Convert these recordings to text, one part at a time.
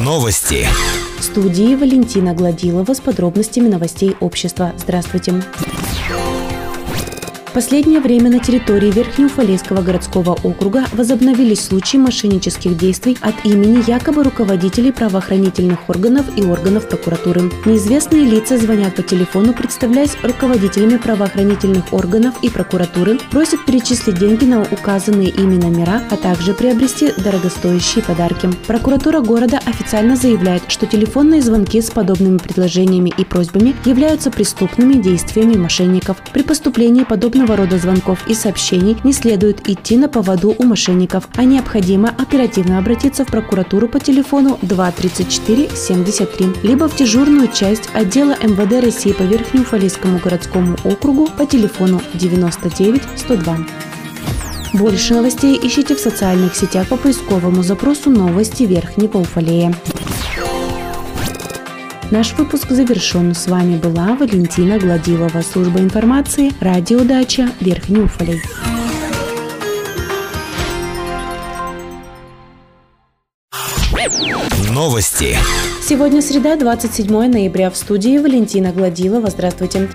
Новости. В студии Валентина Гладилова с подробностями новостей общества. Здравствуйте. Последнее время на территории Верхнеуфалейского городского округа возобновились случаи мошеннических действий от имени якобы руководителей правоохранительных органов и органов прокуратуры. Неизвестные лица звонят по телефону, представляясь руководителями правоохранительных органов и прокуратуры, просят перечислить деньги на указанные ими номера, а также приобрести дорогостоящие подарки. Прокуратура города официально заявляет, что телефонные звонки с подобными предложениями и просьбами являются преступными действиями мошенников. При поступлении подобного подобного рода звонков и сообщений не следует идти на поводу у мошенников, а необходимо оперативно обратиться в прокуратуру по телефону 234 73, либо в дежурную часть отдела МВД России по Верхнеуфалийскому городскому округу по телефону 99 102. Больше новостей ищите в социальных сетях по поисковому запросу «Новости Верхнего Уфалея». Наш выпуск завершен. С вами была Валентина Гладилова, служба информации, радиодача Верхний Уфалей. Новости. Сегодня среда, 27 ноября. В студии Валентина Гладилова. Здравствуйте.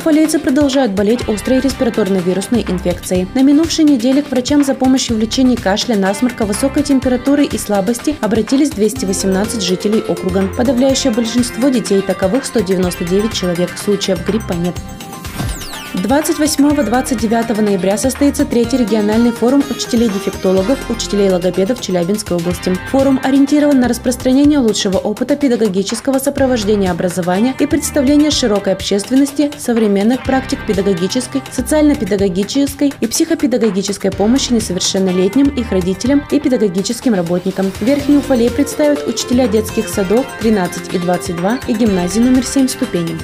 Уфалейцы продолжают болеть острой респираторной вирусной инфекцией. На минувшей неделе к врачам за помощью в лечении кашля, насморка, высокой температуры и слабости обратились 218 жителей округа. Подавляющее большинство детей, таковых 199 человек. Случаев гриппа нет. 28-29 ноября состоится третий региональный форум учителей-дефектологов, учителей-логопедов Челябинской области. Форум ориентирован на распространение лучшего опыта педагогического сопровождения образования и представления широкой общественности современных практик педагогической, социально-педагогической и психопедагогической помощи несовершеннолетним, их родителям и педагогическим работникам. Верхний Уфалей представят учителя детских садов 13 и 22 и гимназии номер 7 ступеней.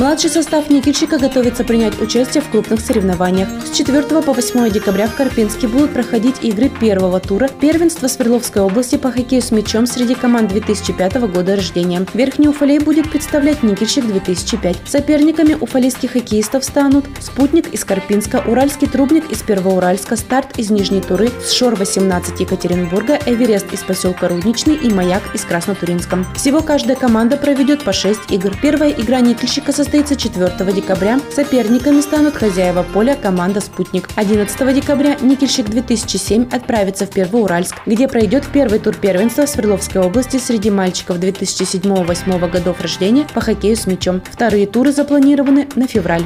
Младший состав Никельщика готовится принять участие в крупных соревнованиях. С 4 по 8 декабря в Карпинске будут проходить игры первого тура первенства Свердловской области по хоккею с мячом среди команд 2005 года рождения. Верхний Уфалей будет представлять Никельщик 2005. Соперниками уфалейских хоккеистов станут Спутник из Карпинска, Уральский трубник из Первоуральска, Старт из Нижней Туры, Шор-18 Екатеринбурга, Эверест из поселка Рудничный и Маяк из Краснотуринска. Всего каждая команда проведет по 6 игр. Первая игра Никельщика состоит состоится 4 декабря. Соперниками станут хозяева поля команда «Спутник». 11 декабря «Никельщик-2007» отправится в Первоуральск, где пройдет первый тур первенства Свердловской области среди мальчиков 2007-2008 годов рождения по хоккею с мячом. Вторые туры запланированы на февраль.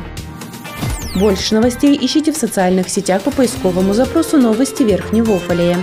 Больше новостей ищите в социальных сетях по поисковому запросу «Новости Верхнего Уфалея».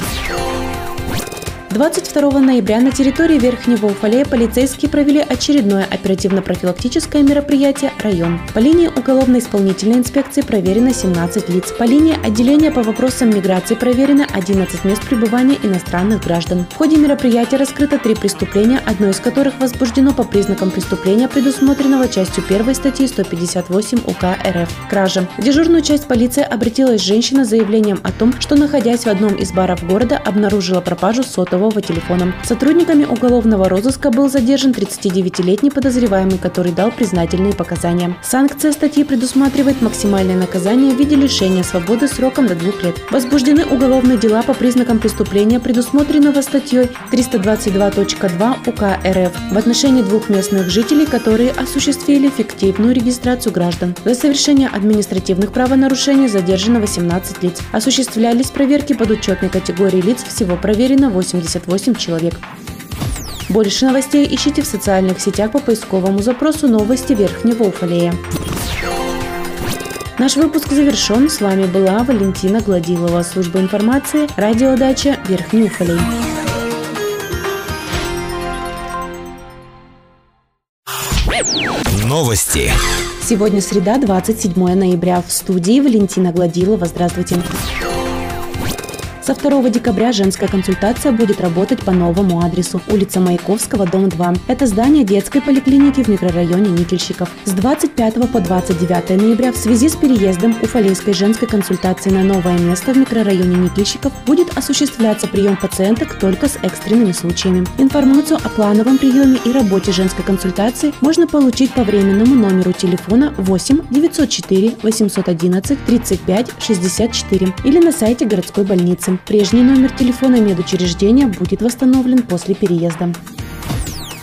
22 ноября на территории Верхнего Уфалея полицейские провели очередное оперативно-профилактическое мероприятие «Район». По линии уголовно-исполнительной инспекции проверено 17 лиц. По линии отделения по вопросам миграции проверено 11 мест пребывания иностранных граждан. В ходе мероприятия раскрыто три преступления, одно из которых возбуждено по признакам преступления, предусмотренного частью 1 статьи 158 УК РФ – кража. В дежурную часть полиции обратилась женщина с заявлением о том, что, находясь в одном из баров города, обнаружила пропажу сотового цифрового телефона. Сотрудниками уголовного розыска был задержан 39-летний подозреваемый, который дал признательные показания. Санкция статьи предусматривает максимальное наказание в виде лишения свободы сроком до двух лет. Возбуждены уголовные дела по признакам преступления, предусмотренного статьей 322.2 УК РФ в отношении двух местных жителей, которые осуществили фиктивную регистрацию граждан. За совершение административных правонарушений задержано 18 лиц. Осуществлялись проверки под учетной категории лиц, всего проверено 80 78 человек. Больше новостей ищите в социальных сетях по поисковому запросу «Новости Верхнего Уфалея». Наш выпуск завершен. С вами была Валентина Гладилова, служба информации, радиодача Верхний Уфалей. Новости. Сегодня среда, 27 ноября. В студии Валентина Гладилова. Здравствуйте. Со 2 декабря женская консультация будет работать по новому адресу. Улица Маяковского, дом 2. Это здание детской поликлиники в микрорайоне Никельщиков. С 25 по 29 ноября в связи с переездом Уфалейской женской консультации на новое место в микрорайоне Никельщиков будет осуществляться прием пациенток только с экстренными случаями. Информацию о плановом приеме и работе женской консультации можно получить по временному номеру телефона 8 904 811 35 64 или на сайте городской больницы. Прежний номер телефона медучреждения будет восстановлен после переезда.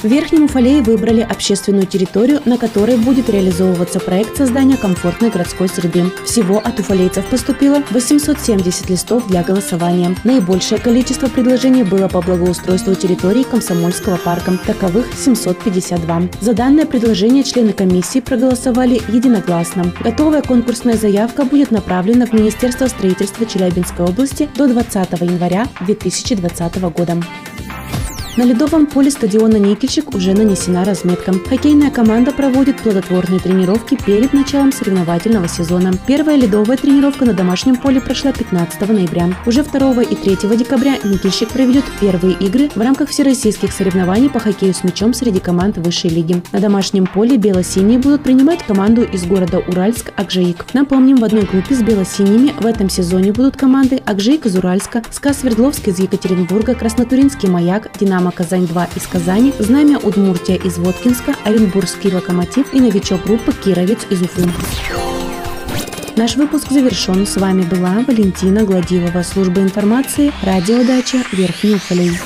В Верхнем Уфалее выбрали общественную территорию, на которой будет реализовываться проект создания комфортной городской среды. Всего от уфалейцев поступило 870 листов для голосования. Наибольшее количество предложений было по благоустройству территории Комсомольского парка. Таковых 752. За данное предложение члены комиссии проголосовали единогласно. Готовая конкурсная заявка будет направлена в Министерство строительства Челябинской области до 20 января 2020 года. На ледовом поле стадиона «Никельщик» уже нанесена разметка. Хоккейная команда проводит плодотворные тренировки перед началом соревновательного сезона. Первая ледовая тренировка на домашнем поле прошла 15 ноября. Уже 2 и 3 декабря «Никельщик» проведет первые игры в рамках всероссийских соревнований по хоккею с мячом среди команд высшей лиги. На домашнем поле бело-синие будут принимать команду из города Уральск «Акжаик». Напомним, в одной группе с бело-синими в этом сезоне будут команды «Акжаик» из Уральска, «СКА Свердловск» из Екатеринбурга, «Краснотуринский маяк», «Динамо «Динамо Казань-2» из Казани, «Знамя Удмуртия» из Воткинска, Оренбургский локомотив и новичок группы «Кировец» из Уфы. Наш выпуск завершен. С вами была Валентина Гладилова, служба информации, радиодача Верхний Уфалей.